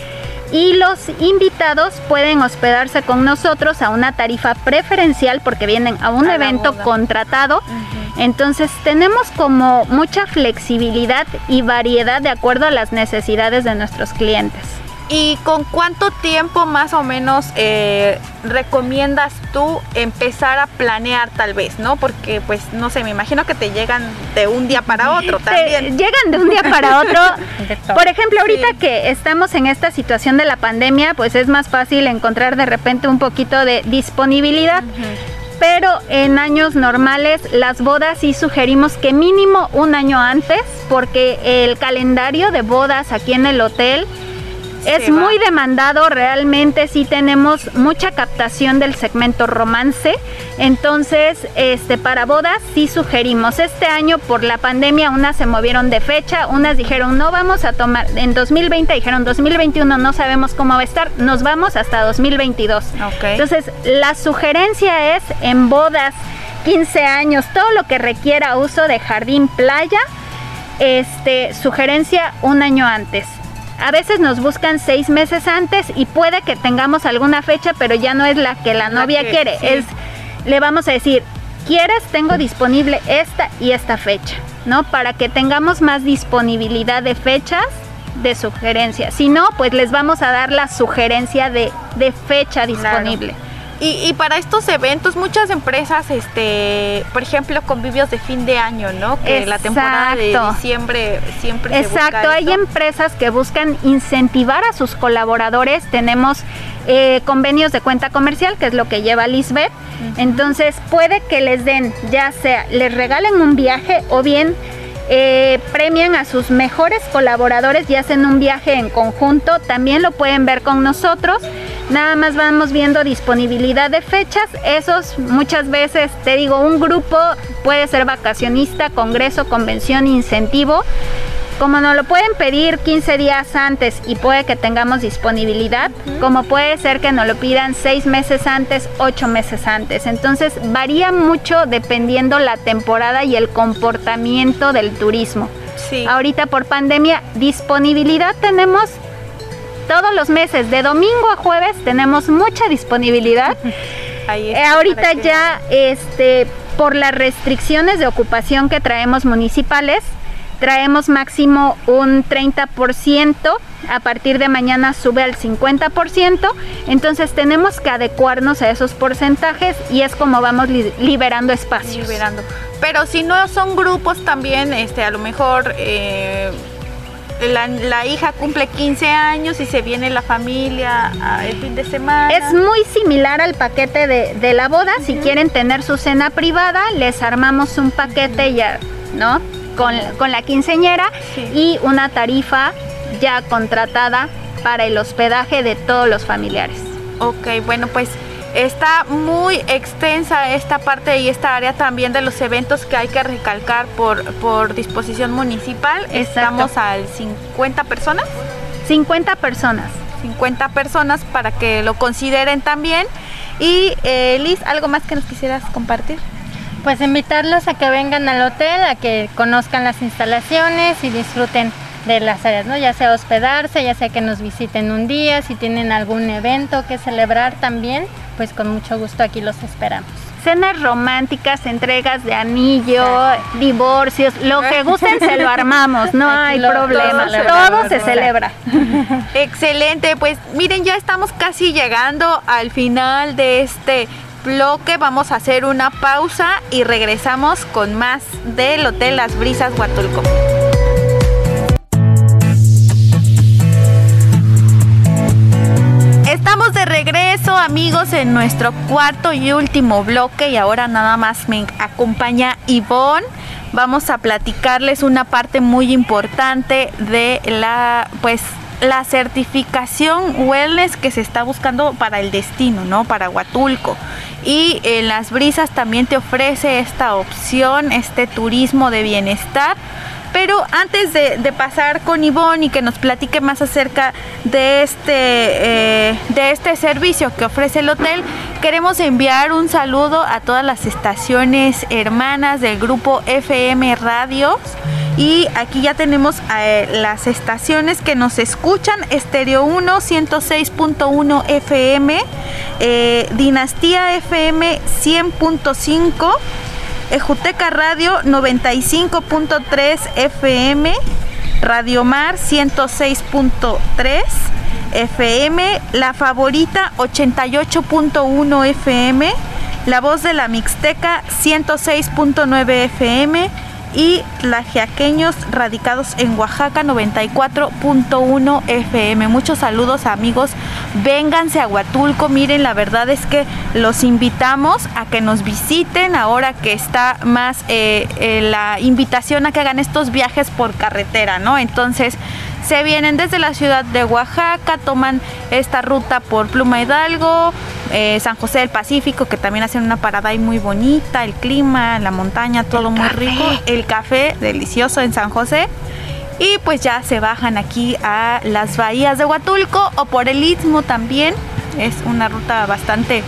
Y los invitados pueden hospedarse con nosotros a una tarifa preferencial porque vienen a un evento contratado. Entonces tenemos como mucha flexibilidad y variedad de acuerdo a las necesidades de nuestros clientes. ¿Y con cuánto tiempo más o menos eh, recomiendas tú empezar a planear tal vez, no? Porque pues no sé, me imagino que te llegan de un día para otro también. llegan de un día para otro. Por ejemplo, ahorita que estamos en esta situación de la pandemia, pues es más fácil encontrar de repente un poquito de disponibilidad. Pero en años normales las bodas sí sugerimos que mínimo un año antes, porque el calendario de bodas aquí en el hotel es muy demandado, realmente sí tenemos mucha captación del segmento romance. Entonces, este para bodas sí sugerimos. Este año por la pandemia unas se movieron de fecha, unas dijeron no vamos a tomar en 2020 dijeron 2021 no sabemos cómo va a estar, nos vamos hasta 2022. Entonces, la sugerencia es en bodas 15 años, todo lo que requiera uso de jardín playa, este sugerencia un año antes. A veces nos buscan seis meses antes y puede que tengamos alguna fecha, pero ya no es la que la, novia quiere. Es, le vamos a decir, ¿quieres? Tengo disponible esta y esta fecha, ¿no? Para que tengamos más disponibilidad de fechas de sugerencia. Si no, pues les vamos a dar la sugerencia de, fecha disponible. Y, y, para estos eventos, muchas empresas, este, por ejemplo, convivios de fin de año, ¿no? Que la temporada de diciembre siempre Exacto, hay empresas que buscan incentivar a sus colaboradores. Tenemos eh, convenios de cuenta comercial, que es lo que lleva Lisbeth. Entonces, puede que les den, ya sea, les regalen un viaje o bien eh, premian a sus mejores colaboradores y hacen un viaje en conjunto. También lo pueden ver con nosotros. Nada más vamos viendo disponibilidad de fechas. Esos muchas veces, te digo, un grupo puede ser vacacionista, congreso, convención, incentivo. Como nos lo pueden pedir 15 días antes y puede que tengamos disponibilidad, como puede ser que nos lo pidan 6 meses antes, 8 meses antes. Entonces varía mucho dependiendo la temporada y el comportamiento del turismo. Sí. Ahorita por pandemia, disponibilidad tenemos todos los meses, de domingo a jueves tenemos mucha disponibilidad. Eh, ahorita ya, este, por las restricciones de ocupación que traemos municipales, traemos máximo un 30%, a partir de mañana sube al 50%, entonces tenemos que adecuarnos a esos porcentajes y es como vamos liberando espacios. Liberando. Pero si no son grupos también, este, a lo mejor... Eh, la, hija cumple 15 años y se viene la familia el fin de semana. Es muy similar al paquete de, la boda. Si quieren tener su cena privada, les armamos un paquete ya, ¿no? Con, la quinceñera y una tarifa ya contratada para el hospedaje de todos los familiares. Ok, bueno, pues está muy extensa esta parte y esta área también de los eventos que hay que recalcar por, por disposición municipal. Estamos al 50 personas. 50 personas. 50 personas para que lo consideren también. Y eh, Liz, ¿algo más que nos quisieras compartir? Pues invitarlos a que vengan al hotel, a que conozcan las instalaciones y disfruten de las áreas, ¿no? Ya sea hospedarse, ya sea que nos visiten un día, si tienen algún evento que celebrar también, pues con mucho gusto aquí los esperamos. Cenas románticas, entregas de anillo, divorcios, lo que gusten se lo armamos, no hay problema, todo se celebra. Excelente, pues miren, ya estamos casi llegando al final de este bloque vamos a hacer una pausa y regresamos con más del Hotel Las Brisas Huatulco. Estamos de regreso amigos en nuestro cuarto y último bloque y ahora nada más me acompaña Ivonne. Vamos a platicarles una parte muy importante de la pues la certificación wellness que se está buscando para el destino, ¿no? Para Huatulco. Y en las brisas también te ofrece esta opción, este turismo de bienestar. Pero antes de, pasar con Ivonne y que nos platique más acerca de este, eh, de este servicio que ofrece el hotel, queremos enviar un saludo a todas las estaciones hermanas del grupo FM Radios y aquí ya tenemos eh, las estaciones que nos escuchan, Estéreo 1, 106.1 FM, eh, Dinastía FM 100.5, Ejuteca Radio 95.3 FM, Radio Mar 106.3 FM, La Favorita 88.1 FM, La Voz de la Mixteca 106.9 FM, y tlajiaqueños radicados en Oaxaca 94.1 FM. Muchos saludos amigos, vénganse a Huatulco, miren, la verdad es que los invitamos a que nos visiten ahora que está más eh, eh, la invitación a que hagan estos viajes por carretera, ¿no? Entonces, se vienen desde la ciudad de Oaxaca, toman esta ruta por Pluma Hidalgo, eh, San José del Pacífico, que también hacen una parada ahí muy bonita, el clima, la montaña, todo muy rico, el café delicioso en San José. Y pues ya se bajan aquí a las bahías de Huatulco o por el Istmo también. Es una ruta bastante...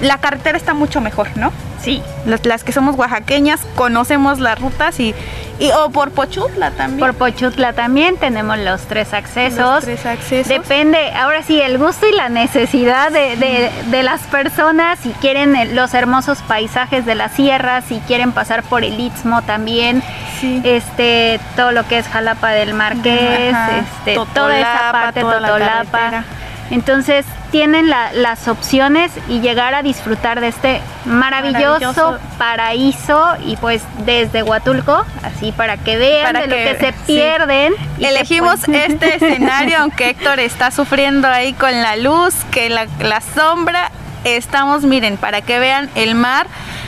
La carretera está mucho mejor, ¿no? Sí. Las, las que somos oaxaqueñas conocemos las rutas y y, o por Pochutla también. Por Pochutla también tenemos los tres accesos. Los tres accesos. Depende, ahora sí, el gusto y la necesidad de, de, las personas, si quieren los hermosos paisajes de la sierra, si quieren pasar por el Istmo también, este, todo lo que es Jalapa del Marqués, este, toda esa parte, Totolapa. Entonces tienen las opciones y llegar a disfrutar de este maravilloso, paraíso y pues desde Huatulco, así para que vean de lo que se pierden. Elegimos este escenario, aunque Héctor está sufriendo ahí con la luz, que la, la sombra, estamos, miren, para que vean el mar.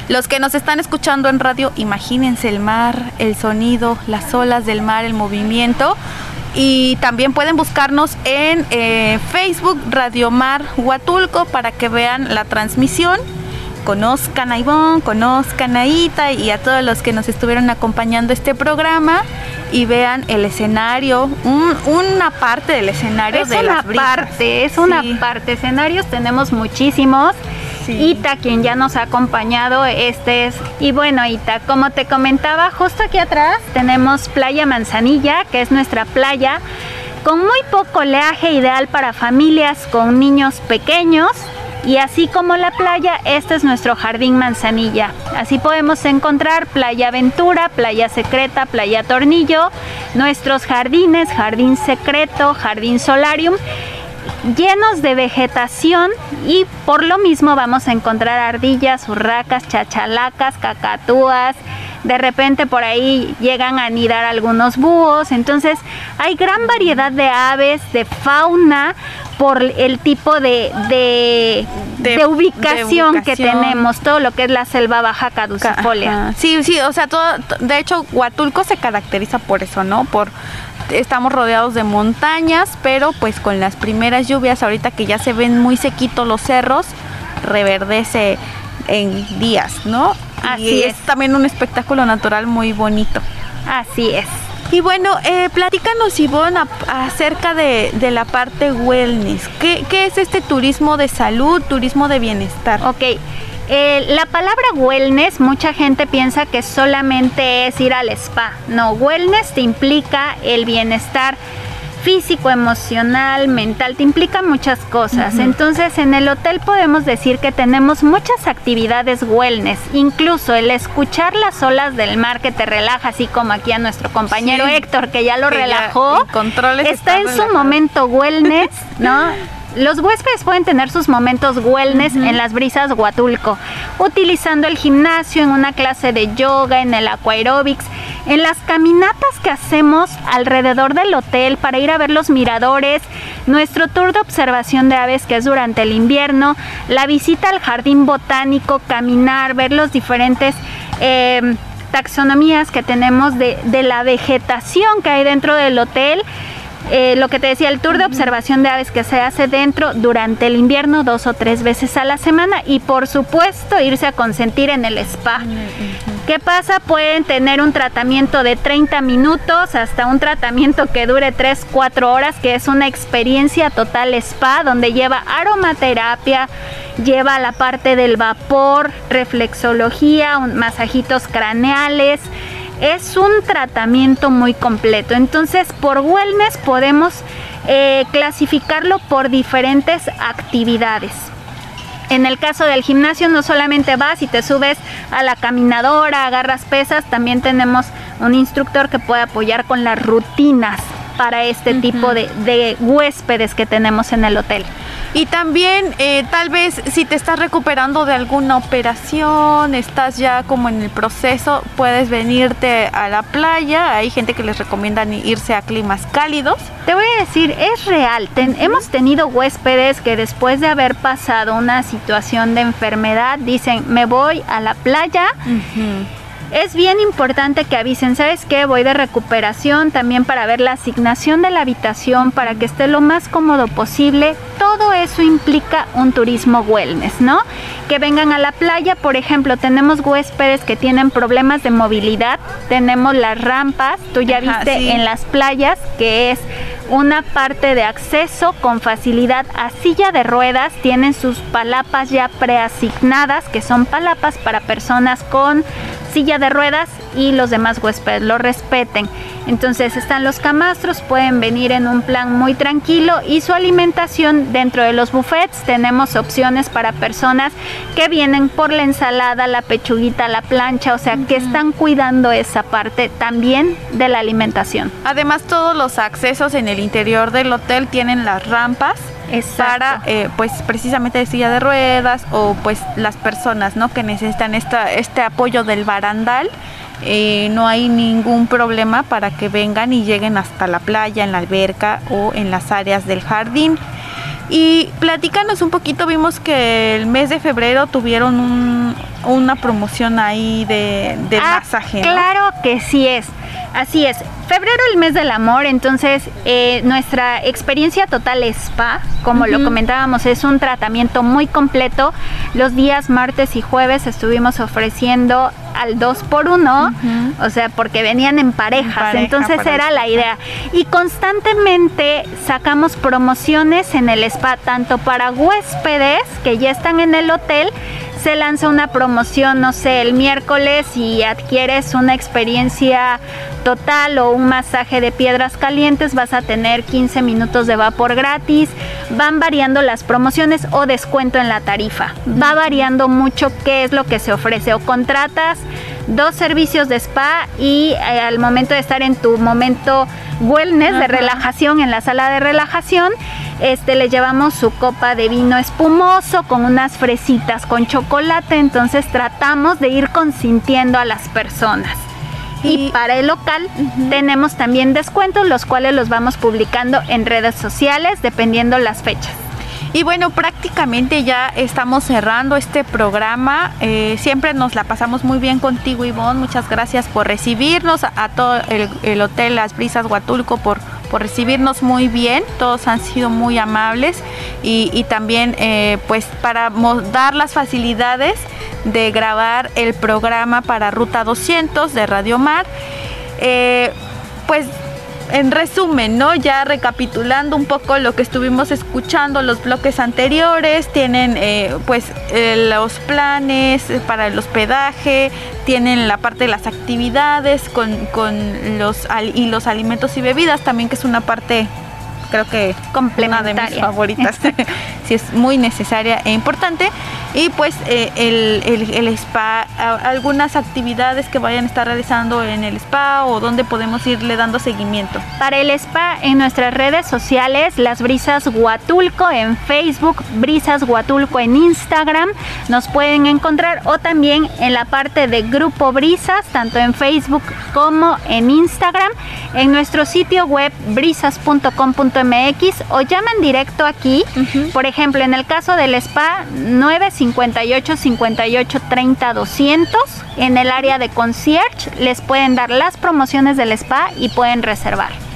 Los que nos están escuchando en radio, imagínense el mar, el sonido, las olas del mar, el movimiento y también pueden buscarnos en eh, Facebook Radio Mar Huatulco para que vean la transmisión. Conozcan a Ivonne, conozcan a Ita y a todos los que nos estuvieron acompañando este programa y vean el escenario, una parte del escenario es de una parte, es una parte. Escenarios tenemos muchísimos. Ita, quien ya nos ha acompañado, este es. Y bueno, Ita, como te comentaba, justo aquí atrás tenemos Playa Manzanilla, que es nuestra playa con muy poco oleaje, ideal para familias con niños pequeños. Y así como la playa, este es nuestro jardín manzanilla. Así podemos encontrar playa aventura, playa secreta, playa tornillo, nuestros jardines, jardín secreto, jardín solarium llenos de vegetación y por lo mismo vamos a encontrar ardillas, urracas, chachalacas, cacatúas. De repente por ahí llegan a anidar algunos búhos. Entonces hay gran variedad de aves, de fauna por el tipo de, de, ubicación, que tenemos, todo lo que es la selva baja caducifolia. Sí, sí, o sea, todo, de hecho Huatulco se caracteriza por eso, ¿no? Por estamos rodeados de montañas, pero pues con las primeras lluvias, ahorita que ya se ven muy sequitos los cerros, reverdece en días, ¿no? Así es. también un espectáculo natural muy bonito. Así es. Y bueno, eh, platícanos, Ivonne, acerca de, de, la parte wellness. ¿Qué, ¿Qué, es este turismo de salud, turismo de bienestar? Ok, eh, la palabra wellness, mucha gente piensa que solamente es ir al spa. No, wellness te implica el bienestar físico, emocional, mental, te implica muchas cosas. Entonces en el hotel podemos decir que tenemos muchas actividades wellness, incluso el escuchar las olas del mar que te relaja, así como aquí a nuestro compañero Héctor que ya lo relajó, está en su momento wellness, ¿no? Los huéspedes pueden tener sus momentos wellness en las brisas Huatulco, utilizando el gimnasio en una clase de yoga, en el aquaerobics, en las caminatas que hacemos alrededor del hotel para ir a ver los miradores, nuestro tour de observación de aves que es durante el invierno, la visita al jardín botánico, caminar, ver los diferentes... Em, taxonomías que tenemos de, de la vegetación que hay dentro del hotel eh, lo que te decía, el tour de observación de aves que se hace dentro durante el invierno dos o tres veces a la semana y por supuesto irse a consentir en el spa. ¿Qué pasa? Pueden tener un tratamiento de 30 minutos hasta un tratamiento que dure 3, 4 horas, que es una experiencia total spa donde lleva aromaterapia, lleva la parte del vapor, reflexología, masajitos craneales es un tratamiento muy completo. Entonces, por wellness podemos eh, clasificarlo por diferentes actividades. En el caso del gimnasio no solamente vas y te subes a la caminadora, agarras pesas, también tenemos un instructor que puede apoyar con las rutinas para este tipo de huéspedes que tenemos en el hotel. Y también eh, tal vez si te estás recuperando de alguna operación, estás ya como en el proceso, puedes venirte a la playa. Hay gente que les recomienda irse a climas cálidos. Te voy a decir, es real. hemos tenido huéspedes que después de haber pasado una situación de enfermedad dicen, me voy a la playa es bien importante que avisen, ¿sabes qué? Voy de recuperación también para ver la asignación de la habitación, para que esté lo más cómodo posible. Todo eso implica un turismo wellness, ¿no? Que vengan a la playa, por ejemplo, tenemos huéspedes que tienen problemas de movilidad, tenemos las rampas, tú ya viste en las playas, que es una parte de acceso con facilidad a silla de ruedas, tienen sus palapas ya preasignadas, que son palapas para personas con silla de ruedas y los demás huéspedes lo respeten. Entonces están los camastros, pueden venir en un plan muy tranquilo y su alimentación dentro de los buffets tenemos opciones para personas que vienen por la ensalada, la pechuguita, la plancha, o sea que están cuidando esa parte también de la alimentación. Además todos los accesos en el interior del hotel tienen las rampas para eh, pues precisamente de silla de ruedas o pues las personas no que necesitan esta, este apoyo del barandal eh, no hay ningún problema para que vengan y lleguen hasta la playa, en la alberca o en las áreas del jardín. Y platícanos un poquito, vimos que el mes de febrero tuvieron una promoción ahí de, ah, masaje. Claro que sí es. Así es, febrero el mes del amor, entonces eh, nuestra experiencia total spa, como lo comentábamos, es un tratamiento muy completo. Los días martes y jueves estuvimos ofreciendo al 2 por 1 o sea, porque venían en parejas, entonces era la idea. Y constantemente sacamos promociones en el spa, tanto para huéspedes que ya están en el hotel, se lanza una promoción, no sé, el miércoles y adquieres una experiencia total o un masaje de piedras calientes, vas a tener 15 minutos de vapor gratis. Van variando las promociones o descuento en la tarifa. Va variando mucho qué es lo que se ofrece. O contratas dos servicios de spa y eh, al momento de estar en tu momento wellness de relajación en la sala de relajación, este le llevamos su copa de vino espumoso con unas fresitas con chocolate, entonces tratamos de ir consintiendo a las personas. Y, para el local tenemos también descuentos, los cuales los vamos publicando en redes sociales dependiendo las fechas. Y bueno, prácticamente ya estamos cerrando este programa. Eh, siempre nos la pasamos muy bien contigo, Ivonne. Muchas gracias por recibirnos, a, todo el, Hotel Las Brisas Huatulco por, por recibirnos muy bien. Todos han sido muy amables y, también eh, pues para dar las facilidades de grabar el programa para Ruta 200 de Radio Mar. Eh, pues en resumen, ¿no? Ya recapitulando un poco lo que estuvimos escuchando los bloques anteriores, tienen eh, pues eh, los planes para el hospedaje, tienen la parte de las actividades con, con los y los alimentos y bebidas también que es una parte creo que una de mis favoritas. sí, es muy necesaria e importante. Y pues eh, el, spa, algunas actividades que vayan a estar realizando en el spa o donde podemos irle dando seguimiento. Para el spa en nuestras redes sociales, Las Brisas Huatulco en Facebook, Brisas Huatulco en Instagram, nos pueden encontrar o también en la parte de Grupo Brisas, tanto en Facebook como en Instagram, en nuestro sitio web brisas.com.mx o llaman directo aquí, por ejemplo, en el caso del spa 9 58 58 30 200. En el área de concierge les pueden dar las promociones del spa y pueden reservar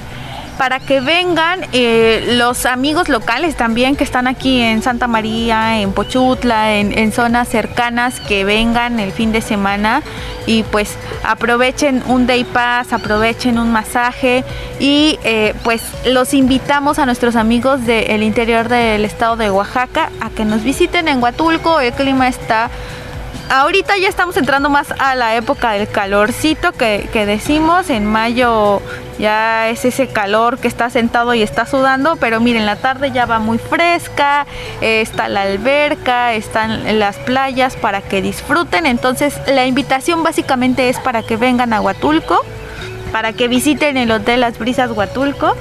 para que vengan eh, los amigos locales también que están aquí en Santa María, en Pochutla, en, zonas cercanas, que vengan el fin de semana y pues aprovechen un day pass, aprovechen un masaje y eh, pues los invitamos a nuestros amigos del interior del estado de Oaxaca a que nos visiten en Huatulco, el clima está ahorita ya estamos entrando más a la época del calorcito que, decimos. En mayo ya es ese calor que está sentado y está sudando, pero miren, la tarde ya va muy fresca, eh, está la alberca, están las playas para que disfruten. Entonces la invitación básicamente es para que vengan a Huatulco, para que visiten el Hotel Las Brisas Huatulco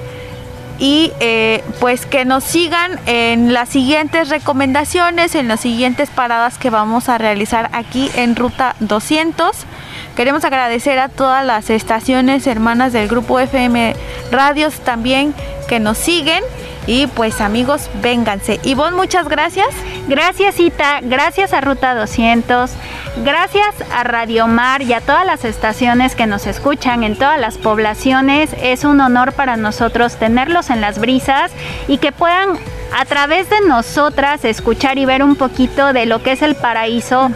y eh, pues que nos sigan en las siguientes recomendaciones, en las siguientes paradas que vamos a realizar aquí en Ruta 200. Queremos agradecer a todas las estaciones hermanas del grupo FM Radios también que nos siguen y pues amigos, vénganse. Ivonne, muchas gracias. Gracias Ita, gracias a Ruta 200, gracias a Radio Mar y a todas las estaciones que nos escuchan en todas las poblaciones. Es un honor para nosotros tenerlos en las brisas y que puedan a través de nosotras escuchar y ver un poquito de lo que es el paraíso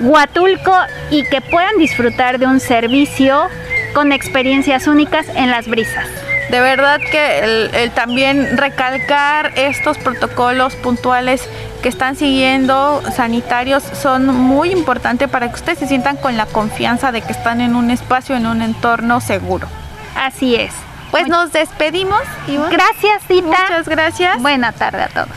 Huatulco y que puedan disfrutar de un servicio con experiencias únicas en las brisas de verdad que el, también recalcar estos protocolos puntuales que están siguiendo sanitarios son muy importantes para que ustedes se sientan con la confianza de que están en un espacio, en un entorno seguro. Así es. Pues nos despedimos. Gracias, Cita. Muchas gracias. Buena tarde a todos.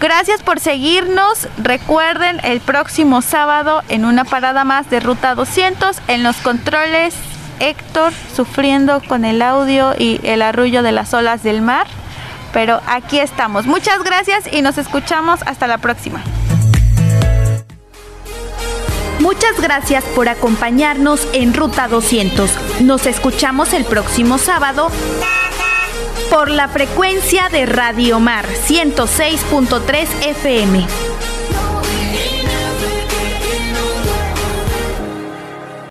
Gracias por seguirnos. Recuerden el próximo sábado en una parada más de Ruta 200 en los controles Héctor sufriendo con el audio y el arrullo de las olas del mar. Pero aquí estamos. Muchas gracias y nos escuchamos hasta la próxima. Muchas gracias por acompañarnos en Ruta 200. Nos escuchamos el próximo sábado por la frecuencia de Radio Mar 106.3 FM.